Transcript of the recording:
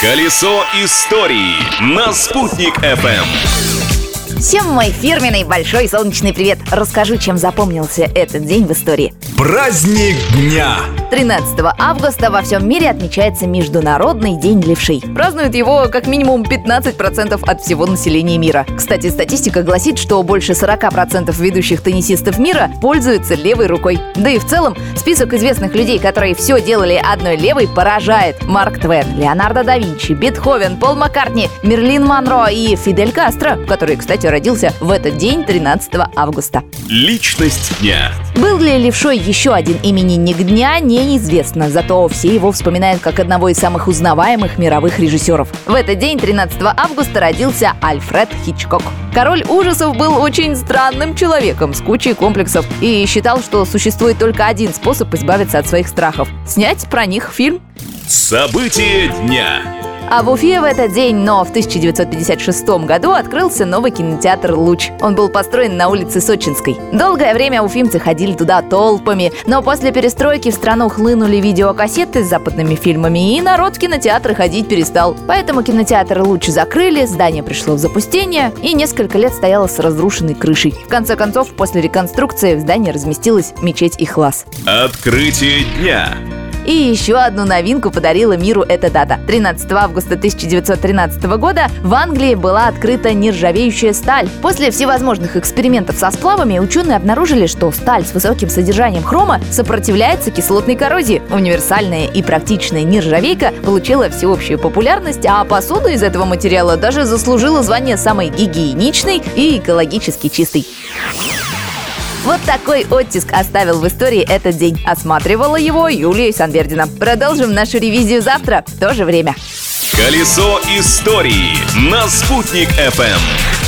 Колесо истории на «Спутник FM. Всем мой фирменный большой солнечный привет! Расскажу, чем запомнился этот день в истории. Праздник дня! 13 августа во всем мире отмечается Международный день левшей. Празднуют его как минимум 15% от всего населения мира. Кстати, статистика гласит, что больше 40% ведущих теннисистов мира пользуются левой рукой. Да и в целом, список известных людей, которые все делали одной левой, поражает. Марк Твен, Леонардо да Винчи, Бетховен, Пол Маккартни, Мерлин Монро и Фидель Кастро, который, кстати, родился в этот день, 13 августа. Личность дня. Был ли левшой еще один именинник дня, неизвестно, зато все его вспоминают как одного из самых узнаваемых мировых режиссеров. В этот день, 13 августа, родился Альфред Хичкок. Король ужасов был очень странным человеком с кучей комплексов и считал, что существует только один способ избавиться от своих страхов – снять про них фильм. События дня. А в Уфе в этот день, но в 1956 году открылся новый кинотеатр «Луч». Он был построен на улице Сочинской. Долгое время уфимцы ходили туда толпами, но после перестройки в страну хлынули видеокассеты с западными фильмами, и народ в кинотеатры ходить перестал. Поэтому кинотеатр «Луч» закрыли, здание пришло в запустение и несколько лет стояло с разрушенной крышей. В конце концов, после реконструкции в здании разместилась мечеть Ихлас. Открытие дня. И еще одну новинку подарила миру эта дата. 13 августа 1913 года в Англии была открыта нержавеющая сталь. После всевозможных экспериментов со сплавами ученые обнаружили, что сталь с высоким содержанием хрома сопротивляется кислотной коррозии. Универсальная и практичная нержавейка получила всеобщую популярность, а посуда из этого материала даже заслужила звание самой гигиеничной и экологически чистой. Вот такой оттиск оставил в истории этот день. Осматривала его Юлия Санбердина. Продолжим нашу ревизию завтра в то же время. Колесо истории на «Спутник FM.